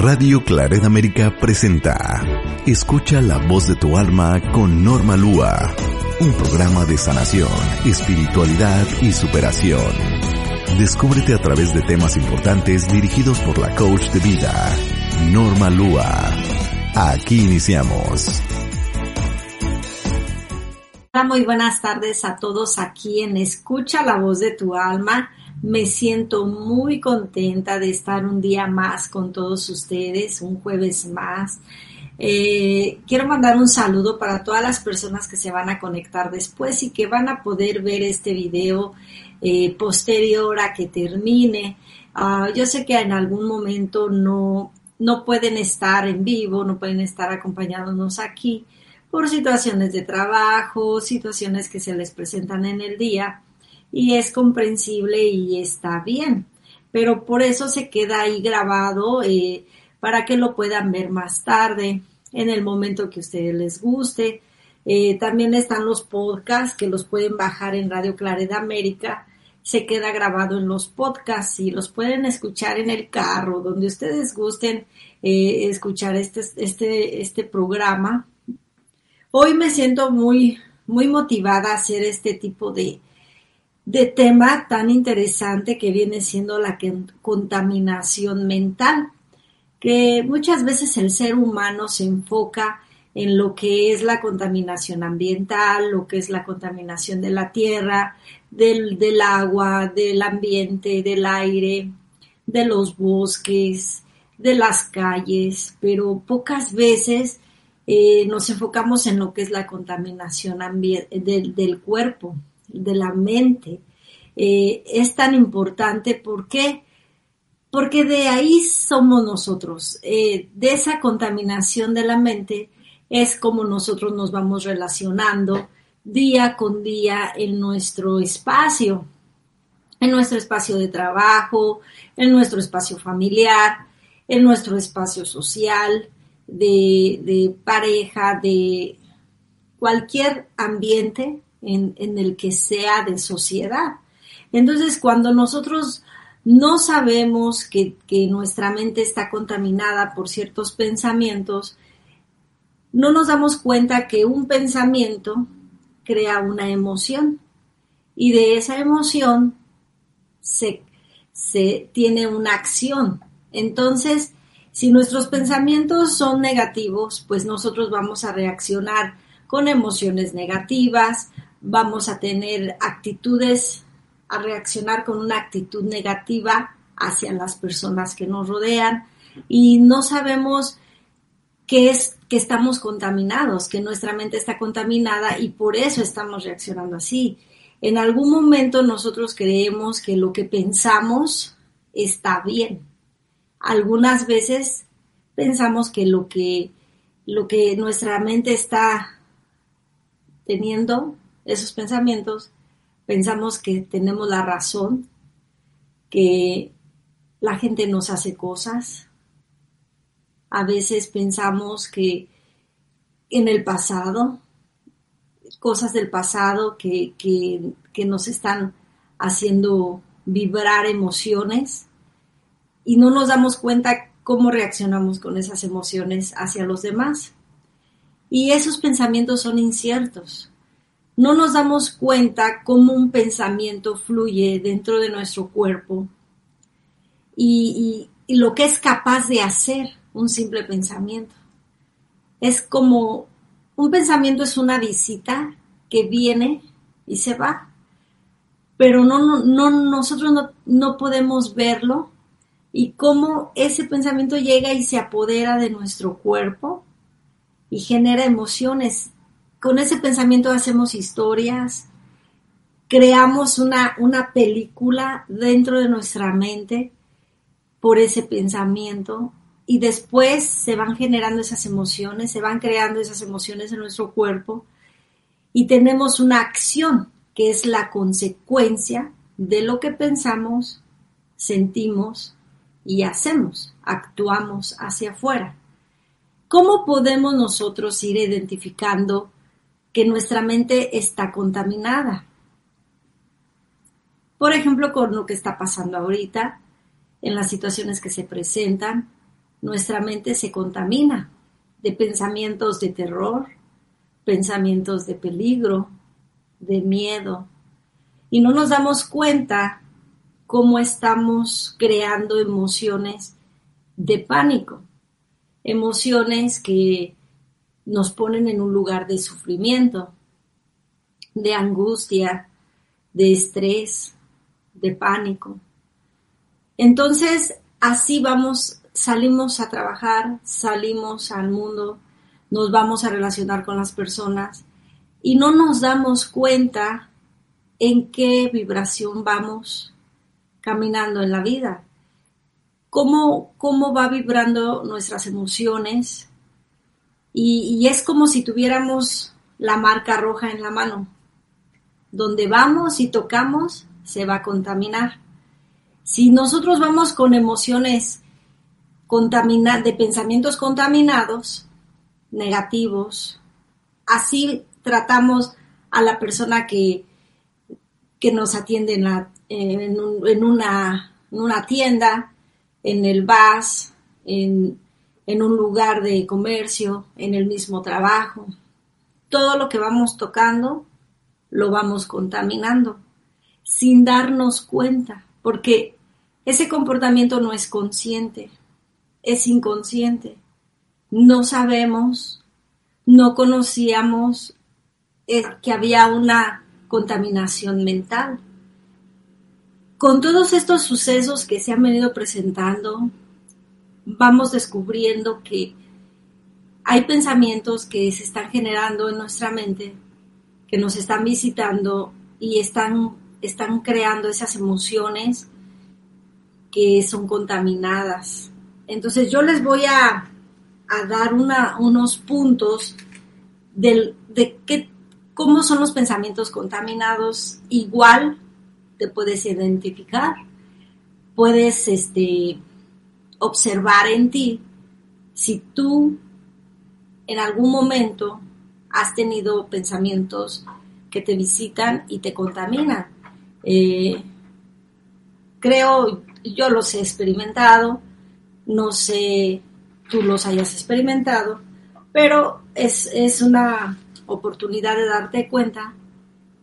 Radio Claret América presenta Escucha la voz de tu alma con Norma Lua, un programa de sanación, espiritualidad y superación. Descúbrete a través de temas importantes dirigidos por la coach de vida, Norma Lua. Aquí iniciamos. Hola, muy buenas tardes a todos aquí en Escucha la voz de tu alma. Me siento muy contenta de estar un día más con todos ustedes, un jueves más. Eh, quiero mandar un saludo para todas las personas que se van a conectar después y que van a poder ver este video eh, posterior a que termine. Uh, yo sé que en algún momento no, no pueden estar en vivo, no pueden estar acompañándonos aquí por situaciones de trabajo, situaciones que se les presentan en el día y es comprensible y está bien. Pero por eso se queda ahí grabado eh, para que lo puedan ver más tarde, en el momento que a ustedes les guste. Eh, también están los podcasts que los pueden bajar en Radio Claridad América. Se queda grabado en los podcasts y los pueden escuchar en el carro, donde ustedes gusten eh, escuchar este, este, este programa. Hoy me siento muy, muy motivada a hacer este tipo de, de tema tan interesante que viene siendo la contaminación mental, que muchas veces el ser humano se enfoca en lo que es la contaminación ambiental, lo que es la contaminación de la tierra, del, del agua, del ambiente, del aire, de los bosques, de las calles, pero pocas veces eh, nos enfocamos en lo que es la contaminación del, del cuerpo de la mente eh, es tan importante. ¿Por qué? Porque de ahí somos nosotros. Eh, de esa contaminación de la mente es como nosotros nos vamos relacionando día con día en nuestro espacio, en nuestro espacio de trabajo, en nuestro espacio familiar, en nuestro espacio social, de pareja, de cualquier ambiente en, el que sea de sociedad. Entonces, cuando nosotros no sabemos que, nuestra mente está contaminada por ciertos pensamientos, no nos damos cuenta que un pensamiento crea una emoción y de esa emoción se, se tiene una acción. Entonces, si nuestros pensamientos son negativos, pues nosotros vamos a reaccionar con emociones negativas, vamos a tener actitudes, a reaccionar con una actitud negativa hacia las personas que nos rodean y no sabemos que es que estamos contaminados, que nuestra mente está contaminada y por eso estamos reaccionando así. En algún momento nosotros creemos que lo que pensamos está bien. Algunas veces pensamos que lo que lo que nuestra mente está teniendo esos pensamientos, pensamos que tenemos la razón, que la gente nos hace cosas. A veces pensamos que en el pasado, cosas del pasado que, que nos están haciendo vibrar emociones y no nos damos cuenta cómo reaccionamos con esas emociones hacia los demás. Y esos pensamientos son inciertos no nos damos cuenta cómo un pensamiento fluye dentro de nuestro cuerpo y, lo que es capaz de hacer un simple pensamiento. Es como un pensamiento es una visita que viene y se va, pero no, no, nosotros no, no podemos verlo y cómo ese pensamiento llega y se apodera de nuestro cuerpo y genera emociones con ese pensamiento hacemos historias, creamos una, una película dentro de nuestra mente por ese pensamiento y después se van generando esas emociones, se van creando esas emociones en nuestro cuerpo y tenemos una acción que es la consecuencia de lo que pensamos, sentimos y hacemos, actuamos hacia afuera. ¿Cómo podemos nosotros ir identificando que nuestra mente está contaminada? Por ejemplo, con lo que está pasando ahorita, en las situaciones que se presentan, nuestra mente se contamina de pensamientos de terror, pensamientos de peligro, de miedo, y no nos damos cuenta cómo estamos creando emociones de pánico, emociones que nos ponen en un lugar de sufrimiento, de angustia, de estrés, de pánico. Entonces, así vamos, salimos a trabajar, salimos al mundo, nos vamos a relacionar con las personas y no nos damos cuenta en qué vibración vamos caminando en la vida, cómo, cómo va vibrando nuestras emociones y, y es como si tuviéramos la marca roja en la mano. Donde vamos y tocamos se va a contaminar. Si nosotros vamos con emociones contaminadas, de pensamientos contaminados, negativos, así tratamos a la persona que, que nos atiende en, la, en, una, una, tienda, en el bus, en, en un lugar de comercio, en el mismo trabajo. Todo lo que vamos tocando lo vamos contaminando sin darnos cuenta, porque ese comportamiento no es consciente, es inconsciente. No sabemos, no conocíamos eh, que había una contaminación mental. Con todos estos sucesos que se han venido presentando, vamos descubriendo que hay pensamientos que se están generando en nuestra mente, que nos están visitando y están, están creando esas emociones que son contaminadas. Entonces yo les voy a, dar unos puntos de qué cómo son los pensamientos contaminados, igual te puedes identificar, puedes este, observar en ti si tú en algún momento has tenido pensamientos que te visitan y te contaminan. Eh, creo, yo los he experimentado, no sé tú los hayas experimentado, pero es, es una oportunidad de darte cuenta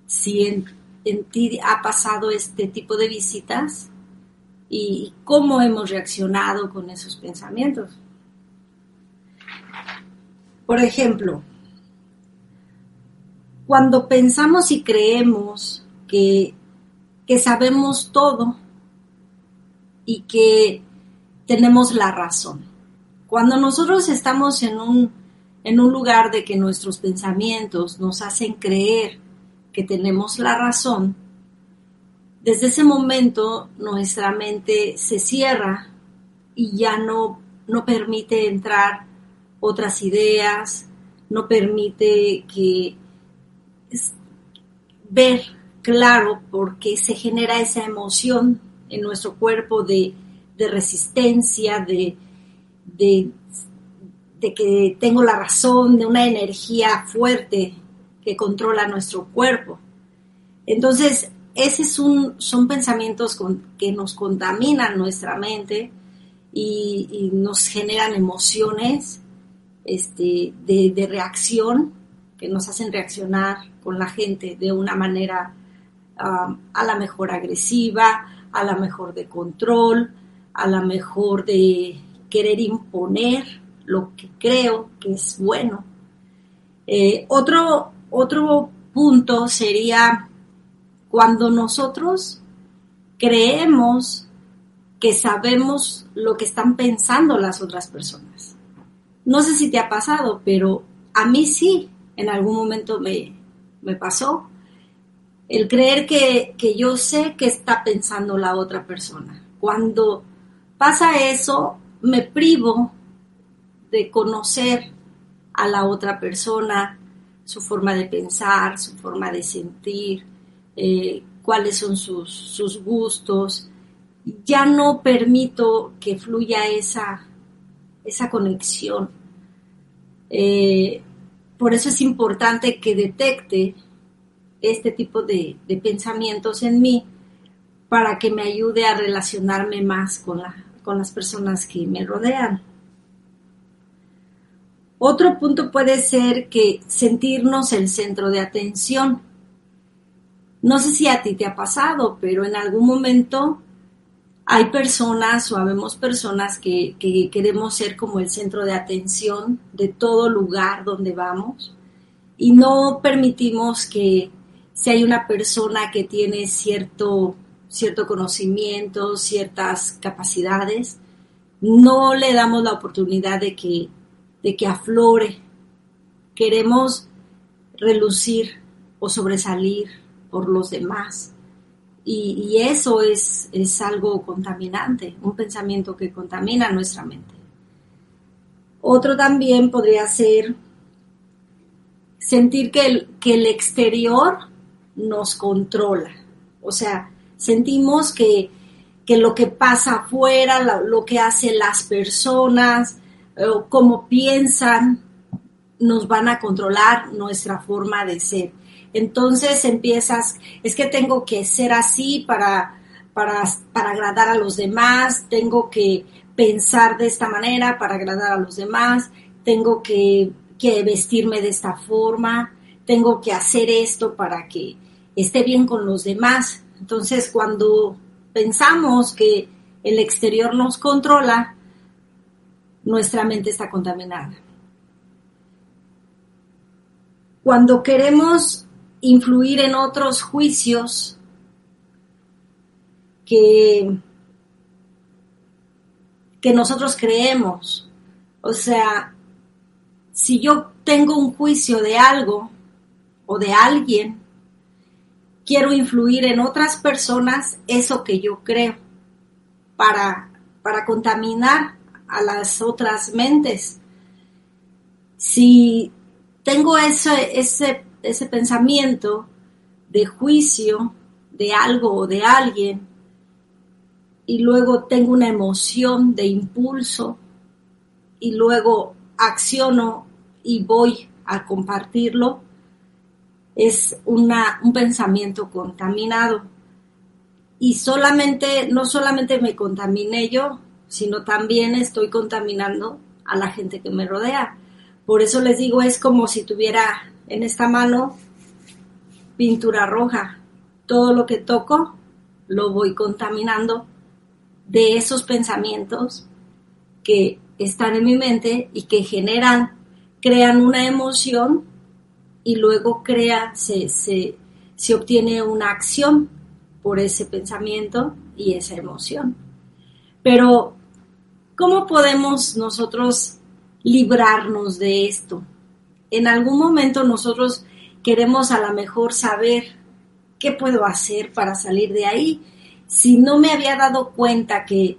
si en, ti ha pasado este tipo de visitas y cómo hemos reaccionado con esos pensamientos. Por ejemplo, cuando pensamos y creemos que, que sabemos todo y que tenemos la razón. Cuando nosotros estamos en un en un lugar de que nuestros pensamientos nos hacen creer que tenemos la razón, desde ese momento nuestra mente se cierra y ya no, no permite entrar otras ideas, no permite que ver claro por qué se genera esa emoción en nuestro cuerpo de, resistencia, de, de de que tengo la razón, de una energía fuerte que controla nuestro cuerpo. Entonces, esos son, son pensamientos que nos contaminan nuestra mente y, nos generan emociones este, de, reacción que nos hacen reaccionar con la gente de una manera a la mejor agresiva, a la mejor de control, a la mejor de querer imponer lo que creo que es bueno. Eh, otro, otro punto sería cuando nosotros creemos que sabemos lo que están pensando las otras personas. No sé si te ha pasado, pero a mí sí, en algún momento me, me pasó. El creer que, que yo sé qué está pensando la otra persona. Cuando pasa eso, me privo de conocer a la otra persona, su forma de pensar, su forma de sentir, eh, cuáles son sus, sus, gustos. Ya no permito que fluya esa, esa conexión. Eh, por eso es importante que detecte este tipo de, de, pensamientos en mí para que me ayude a relacionarme más con, la, con las personas que me rodean. Otro punto puede ser que sentirnos el centro de atención. No sé si a ti te ha pasado, pero en algún momento hay personas o habemos personas que, que, queremos ser como el centro de atención de todo lugar donde vamos y no permitimos que si hay una persona que tiene cierto, cierto conocimiento, ciertas capacidades, no le damos la oportunidad de que de que aflore. Queremos relucir o sobresalir por los demás. Y, eso es, es, algo contaminante, un pensamiento que contamina nuestra mente. Otro también podría ser sentir que el, que el exterior nos controla. O sea, sentimos que, que lo que pasa afuera, lo, lo que hacen las personas, o cómo piensan, nos van a controlar nuestra forma de ser. Entonces empiezas, es que tengo que ser así para, para, para agradar a los demás, tengo que pensar de esta manera para agradar a los demás, tengo que, que vestirme de esta forma, tengo que hacer esto para que esté bien con los demás. Entonces, cuando pensamos que el exterior nos controla, nuestra mente está contaminada. Cuando queremos influir en otros juicios que, que nosotros creemos, o sea, si yo tengo un juicio de algo o de alguien, quiero influir en otras personas eso que yo creo para, para contaminar a las otras mentes. Si tengo ese, ese, ese pensamiento de juicio de algo o de alguien y luego tengo una emoción de impulso y luego acciono y voy a compartirlo, es una, un pensamiento contaminado. Y solamente, no solamente me contaminé yo, sino también estoy contaminando a la gente que me rodea. Por eso les digo, es como si tuviera en esta mano pintura roja. Todo lo que toco lo voy contaminando de esos pensamientos que están en mi mente y que generan, crean una emoción y luego crea, se, se, se obtiene una acción por ese pensamiento y esa emoción. Pero, ¿cómo podemos nosotros librarnos de esto? En algún momento nosotros queremos a lo mejor saber qué puedo hacer para salir de ahí. Si no me había dado cuenta que,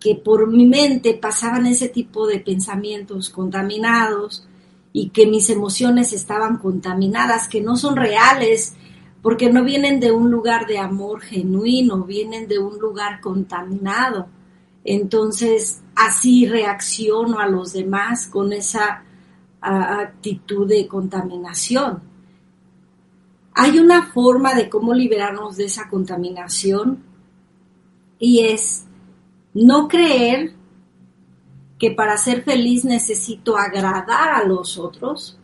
que por mi mente pasaban ese tipo de pensamientos contaminados y que mis emociones estaban contaminadas, que no son reales, porque no vienen de un lugar de amor genuino, vienen de un lugar contaminado. Entonces, así reacciono a los demás con esa actitud de contaminación. Hay una forma de cómo liberarnos de esa contaminación y es no creer que para ser feliz necesito agradar a los otros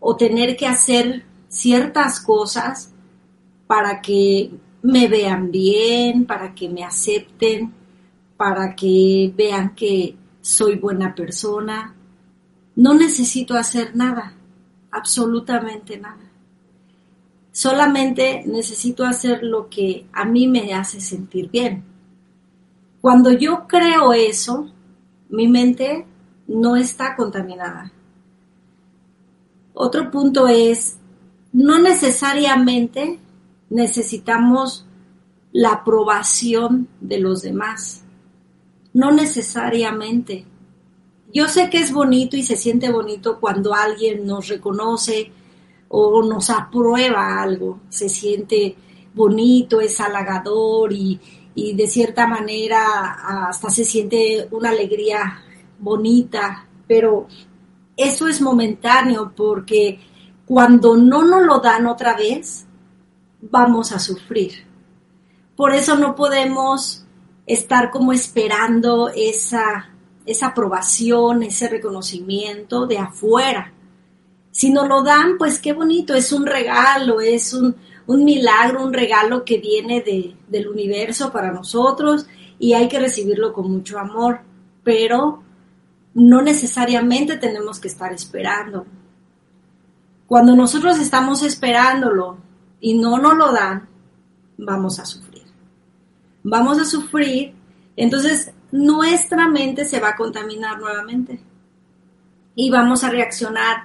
o tener que hacer ciertas cosas para que me vean bien, para que me acepten, para que vean que soy buena persona. No necesito hacer nada, absolutamente nada. Solamente necesito hacer lo que a mí me hace sentir bien. Cuando yo creo eso, mi mente no está contaminada. Otro punto es, no necesariamente necesitamos la aprobación de los demás No necesariamente. Yo sé que es bonito y se siente bonito cuando alguien nos reconoce o nos aprueba algo. Se siente bonito, es halagador y, y de cierta manera hasta se siente una alegría bonita, pero eso es momentáneo porque cuando no nos lo dan otra vez, vamos a sufrir. Por eso no podemos estar como esperando esa, esa aprobación, ese reconocimiento de afuera. Si nos lo dan, pues qué bonito, es un regalo, es un, un milagro, un regalo que viene de, del universo para nosotros y hay que recibirlo con mucho amor, pero no necesariamente tenemos que estar esperando. Cuando nosotros estamos esperándolo y no nos lo dan, vamos a sufrir. Vamos a sufrir, entonces nuestra mente se va a contaminar nuevamente y vamos a reaccionar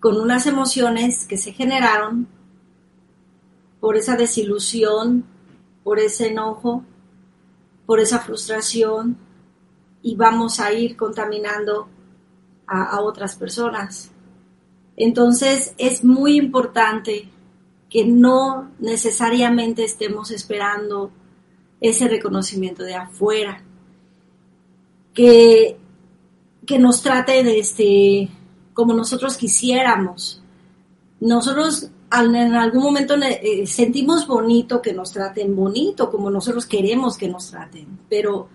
con unas emociones que se generaron por esa desilusión, por ese enojo, por esa frustración y vamos a ir contaminando a, otras personas. Entonces es muy importante que no necesariamente estemos esperando ese reconocimiento de afuera, que, que nos trate de este, como nosotros quisiéramos. Nosotros en algún momento eh, sentimos bonito que nos traten bonito, como nosotros queremos que nos traten, pero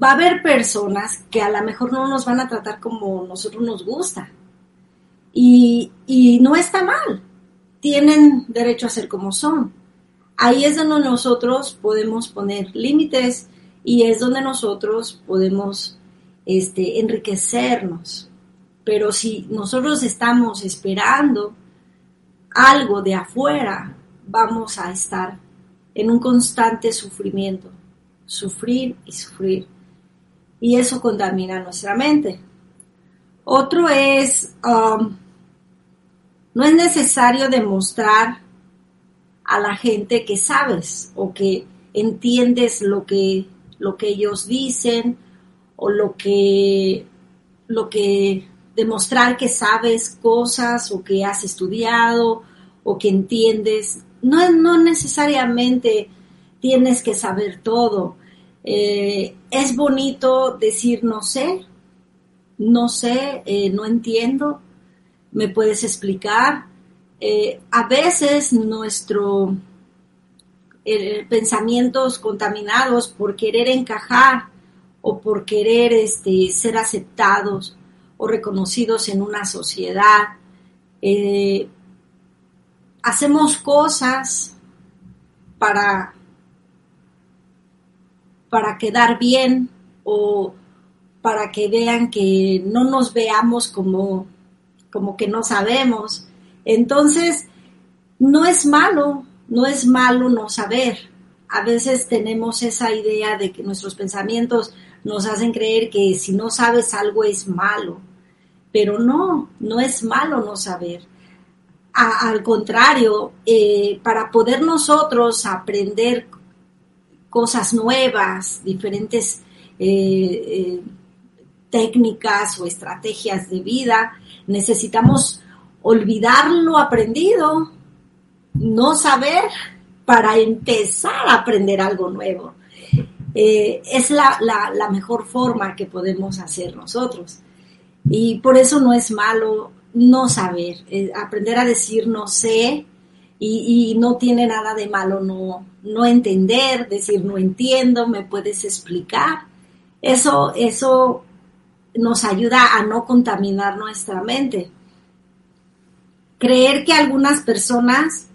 va a haber personas que a lo mejor no nos van a tratar como nosotros nos gusta. Y, y no está mal, tienen derecho a ser como son. Ahí es donde nosotros podemos poner límites y es donde nosotros podemos este, enriquecernos. Pero si nosotros estamos esperando algo de afuera, vamos a estar en un constante sufrimiento, sufrir y sufrir. Y eso contamina nuestra mente. Otro es, um, no es necesario demostrar a la gente que sabes o que entiendes lo que, lo que ellos dicen o lo que, lo que demostrar que sabes cosas o que has estudiado o que entiendes. No, no necesariamente tienes que saber todo. Eh, es bonito decir no sé, no sé, eh, no entiendo, me puedes explicar. Eh, a veces nuestro pensamientos contaminados por querer encajar o por querer este, ser aceptados o reconocidos en una sociedad. Eh, hacemos cosas para, para quedar bien o para que vean que no nos veamos como, como que no sabemos. Entonces, no es malo, no es malo no saber. A veces tenemos esa idea de que nuestros pensamientos nos hacen creer que si no sabes algo es malo. Pero no, no es malo no saber. al contrario, eh, para poder nosotros aprender cosas nuevas, diferentes eh, eh, técnicas o estrategias de vida, necesitamos olvidar lo aprendido, no saber para empezar a aprender algo nuevo. es la, la, mejor forma que podemos hacer nosotros. Y por eso no es malo no saber, eh, aprender a decir no sé y, no tiene nada de malo no, no entender, decir no entiendo, me puedes explicar. Eso, eso nos ayuda a no contaminar nuestra mente. Creer que algunas personas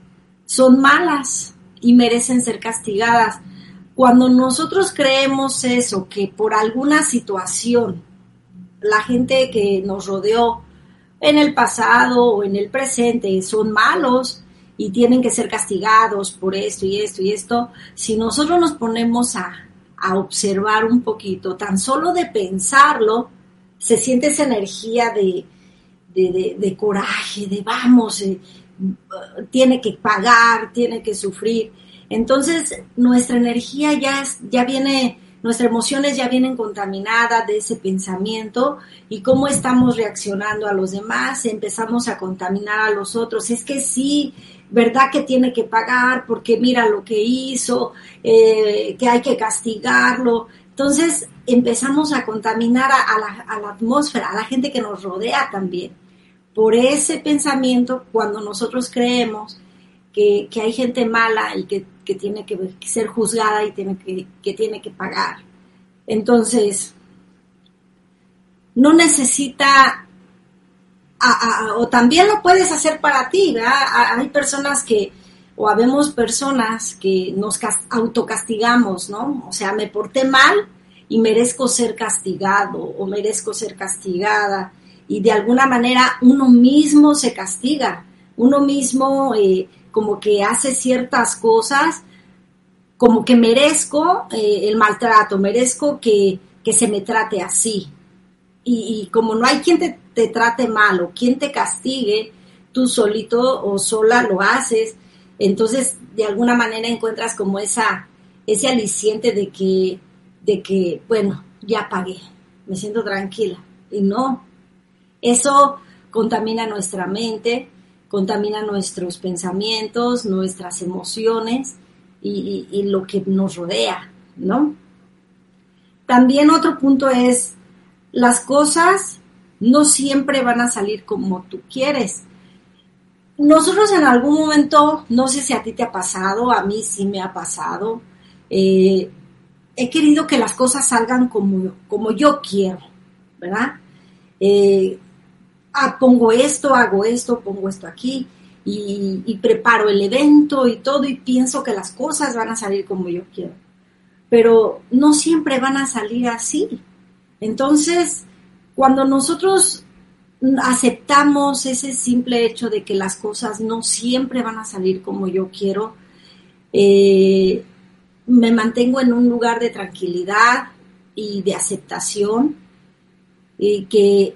son malas y merecen ser castigadas. Cuando nosotros creemos eso, que por alguna situación la gente que nos rodeó en el pasado o en el presente son malos y tienen que ser castigados por esto y esto y esto, si nosotros nos ponemos a, observar un poquito, tan solo de pensarlo, se siente esa energía de, de, coraje, de vamos, eh, tiene que pagar, tiene que sufrir. Entonces nuestra energía ya, ya viene nuestras emociones ya vienen contaminadas de ese pensamiento y cómo estamos reaccionando a los demás, empezamos a contaminar a los otros. Es que sí, verdad que tiene que pagar porque mira lo que hizo, eh, que hay que castigarlo. Entonces empezamos a contaminar a, la, a la atmósfera, a la gente que nos rodea también. Por ese pensamiento, cuando nosotros creemos que, hay gente mala y que, tiene que ser juzgada y tiene que, tiene que pagar. Entonces, no necesita, o también lo puedes hacer para ti, ¿verdad? Hay personas que, o habemos personas que nos autocastigamos, ¿no? O sea, me porté mal y merezco ser castigado o merezco ser castigada y de alguna manera uno mismo se castiga, uno mismo eh, como que hace ciertas cosas, como que merezco eh, el maltrato, merezco que, se me trate así. Y, como no hay quien te, te, trate mal o quien te castigue, tú solito o sola lo haces, entonces de alguna manera encuentras como esa, ese aliciente de que, de que, bueno, ya pagué, me siento tranquila. Y no, eso contamina nuestra mente, contamina nuestros pensamientos, nuestras emociones y, lo que nos rodea, ¿no? También otro punto es, las cosas no siempre van a salir como tú quieres. Nosotros en algún momento, no sé si a ti te ha pasado, a mí sí me ha pasado, eh, he querido que las cosas salgan como, como yo quiero, ¿verdad? Eh, ah, pongo esto, hago esto, pongo esto aquí y, preparo el evento y todo y pienso que las cosas van a salir como yo quiero. Pero no siempre van a salir así. Entonces, cuando nosotros aceptamos ese simple hecho de que las cosas no siempre van a salir como yo quiero, eh, me mantengo en un lugar de tranquilidad y de aceptación y que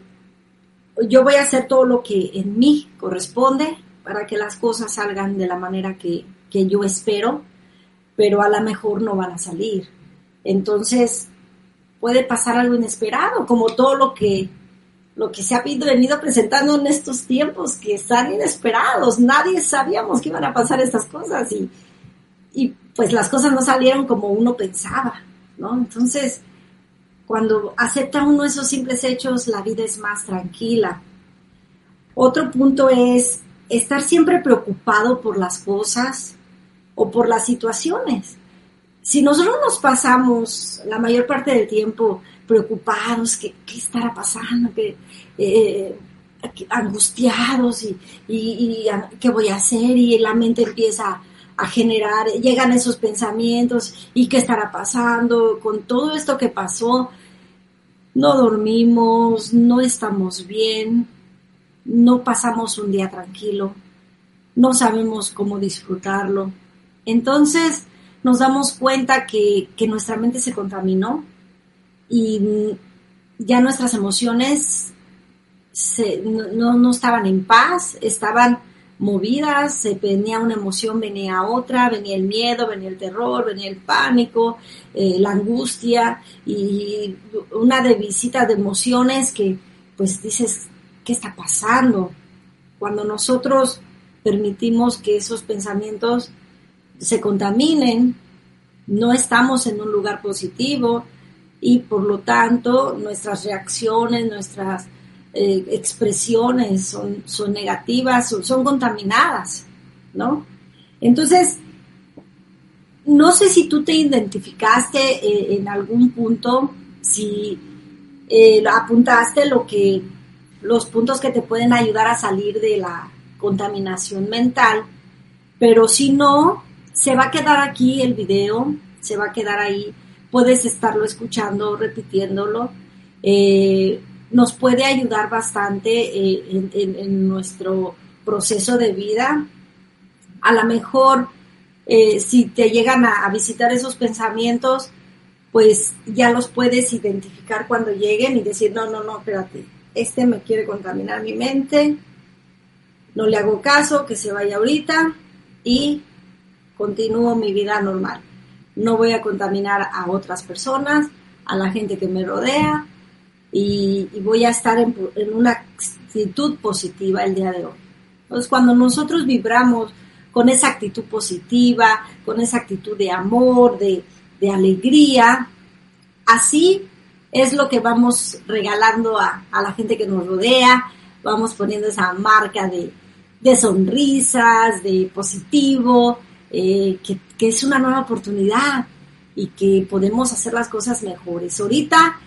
yo voy a hacer todo lo que en mí corresponde para que las cosas salgan de la manera que, yo espero, pero a lo mejor no van a salir. Entonces, puede pasar algo inesperado, como todo lo que, lo que se ha venido presentando en estos tiempos, que están inesperados. Nadie sabíamos que iban a pasar estas cosas y, y pues las cosas no salieron como uno pensaba, ¿no? Entonces, cuando acepta uno esos simples hechos, la vida es más tranquila. Otro punto es estar siempre preocupado por las cosas o por las situaciones. Si nosotros nos pasamos la mayor parte del tiempo preocupados, ¿qué, estará pasando? ¿Qué, eh, angustiados y, y, qué voy a hacer y la mente empieza a generar, llegan esos pensamientos y qué estará pasando con todo esto que pasó, no dormimos, no estamos bien, no pasamos un día tranquilo, no sabemos cómo disfrutarlo. Entonces nos damos cuenta que, nuestra mente se contaminó y ya nuestras emociones no, no estaban en paz, estaban movidas, venía una emoción, venía otra, venía el miedo, venía el terror, venía el pánico, eh, la angustia y una de visita de emociones que pues dices, ¿qué está pasando? Cuando nosotros permitimos que esos pensamientos se contaminen, no estamos en un lugar positivo y por lo tanto nuestras reacciones, nuestras eh, expresiones son, son negativas, son, son, contaminadas, ¿no? Entonces, no sé si tú te identificaste eh, en algún punto, si eh, apuntaste lo que, los puntos que te pueden ayudar a salir de la contaminación mental, pero si no, se va a quedar aquí el video, se va a quedar ahí, puedes estarlo escuchando, repitiéndolo. Eh, nos puede ayudar bastante eh, en, nuestro proceso de vida. A lo mejor, eh, si te llegan a, visitar esos pensamientos, pues ya los puedes identificar cuando lleguen y decir, no, no, no, espérate, este me quiere contaminar mi mente, no le hago caso, que se vaya ahorita y continúo mi vida normal. no voy a contaminar a otras personas, a la gente que me rodea y, voy a estar en, una actitud positiva el día de hoy. Entonces, cuando nosotros vibramos con esa actitud positiva, con esa actitud de amor, de, alegría, así es lo que vamos regalando a, la gente que nos rodea, vamos poniendo esa marca de, sonrisas, de positivo, eh, que, que, es una nueva oportunidad y que podemos hacer las cosas mejores. Ahorita,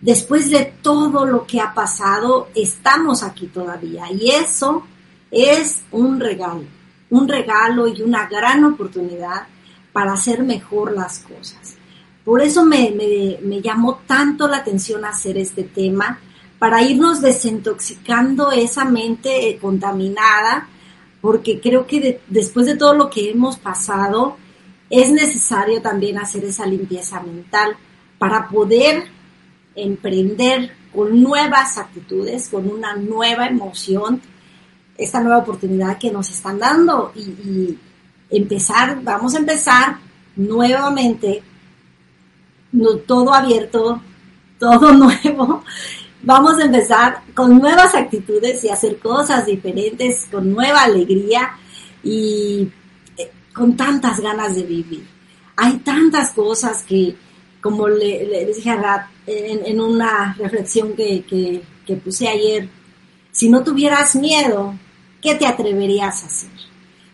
después de todo lo que ha pasado, estamos aquí todavía y eso es un regalo, un regalo y una gran oportunidad para hacer mejor las cosas. Por eso me, llamó tanto la atención hacer este tema, para irnos desintoxicando esa mente contaminada, porque creo que después de todo lo que hemos pasado, es necesario también hacer esa limpieza mental para poder emprender con nuevas actitudes, con una nueva emoción, esta nueva oportunidad que nos están dando y, empezar, vamos a empezar nuevamente, todo abierto, todo nuevo. Vamos a empezar con nuevas actitudes y hacer cosas diferentes, con nueva alegría y eh, con tantas ganas de vivir. Hay tantas cosas que, como le, dije a Rat en, una reflexión que, que puse ayer, si no tuvieras miedo, ¿qué te atreverías a hacer?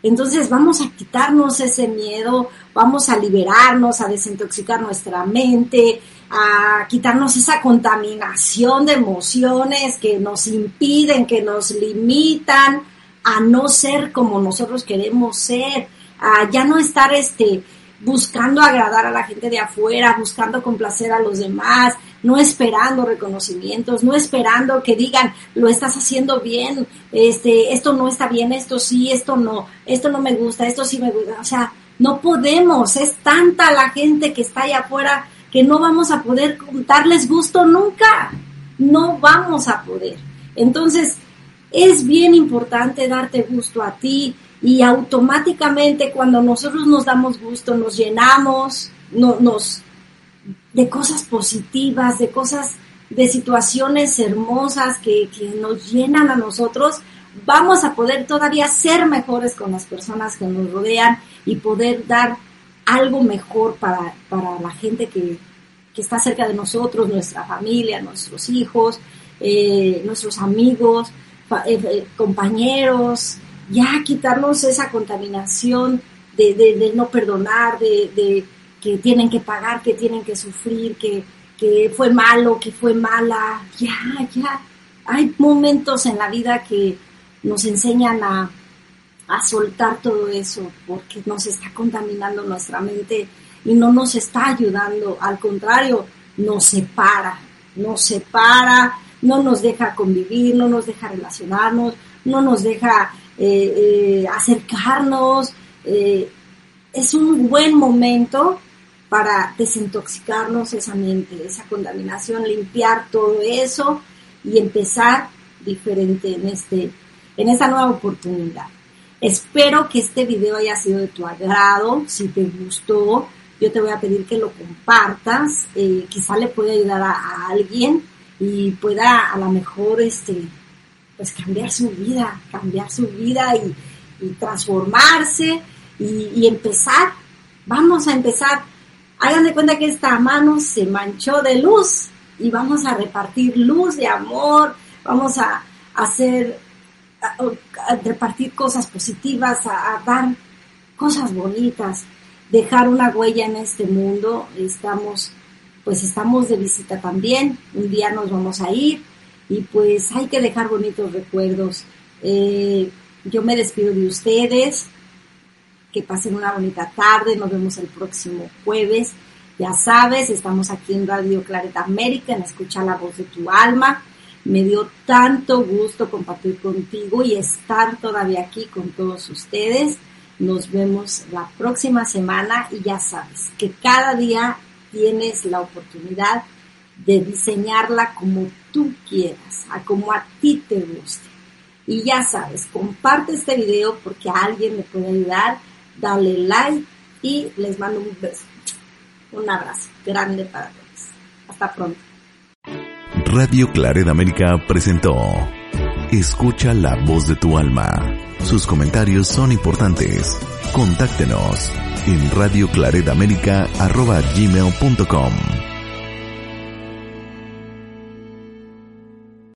Entonces vamos a quitarnos ese miedo, vamos a liberarnos, a desintoxicar nuestra mente, a quitarnos esa contaminación de emociones que nos impiden, que nos limitan a no ser como nosotros queremos ser, a ya no estar este buscando agradar a la gente de afuera, buscando complacer a los demás, no esperando reconocimientos, no esperando que digan, lo estás haciendo bien, este, esto no está bien, esto sí, esto no, esto no me gusta, esto sí me gusta. O sea, no podemos, es tanta la gente que está allá afuera que no vamos a poder darles gusto nunca, no vamos a poder. Entonces, es bien importante darte gusto a ti y automáticamente cuando nosotros nos damos gusto, nos llenamos, no, nos de cosas positivas, de cosas, de situaciones hermosas que, nos llenan a nosotros, vamos a poder todavía ser mejores con las personas que nos rodean y poder dar algo mejor para, la gente que, está cerca de nosotros, nuestra familia, nuestros hijos, eh, nuestros amigos, eh, eh, compañeros, ya quitarnos esa contaminación de, no perdonar, de, que tienen que pagar, que tienen que sufrir, que, fue malo, que fue mala. Ya, ya. Hay momentos en la vida que nos enseñan a, a soltar todo eso porque nos está contaminando nuestra mente y no nos está ayudando. Al contrario, nos separa, nos separa, no nos deja convivir, no nos deja relacionarnos, no nos deja eh, eh, acercarnos. Eh, es un buen momento para desintoxicarnos esa mente, esa contaminación, limpiar todo eso y empezar diferente en este, en esta nueva oportunidad. Espero que este video haya sido de tu agrado. Si te gustó, yo te voy a pedir que lo compartas. quizá le pueda ayudar a, alguien y pueda a lo mejor este, pues cambiar su vida, cambiar su vida y, transformarse y, empezar. Vamos a empezar. Hagan de cuenta que esta mano se manchó de luz y vamos a repartir luz de amor, vamos a, hacer, repartir cosas positivas, a dar cosas bonitas, dejar una huella en este mundo. Estamos, pues estamos de visita también. Un día nos vamos a ir y pues hay que dejar bonitos recuerdos. Eh, yo me despido de ustedes, que pasen una bonita tarde, nos vemos el próximo jueves. Ya sabes, estamos aquí en Radio Clareta América, en Escucha la Voz de tu Alma. Me dio tanto gusto compartir contigo y estar todavía aquí con todos ustedes. Nos vemos la próxima semana y ya sabes que cada día tienes la oportunidad de diseñarla como tú quieras, a como a ti te guste. Y ya sabes, comparte este video porque a alguien le puede ayudar, dale like y les mando un beso, un abrazo grande para todos. Hasta pronto. Radio Claret América presentó Escucha la voz de tu alma. Sus comentarios son importantes. Contáctenos en radioclaredamerica.com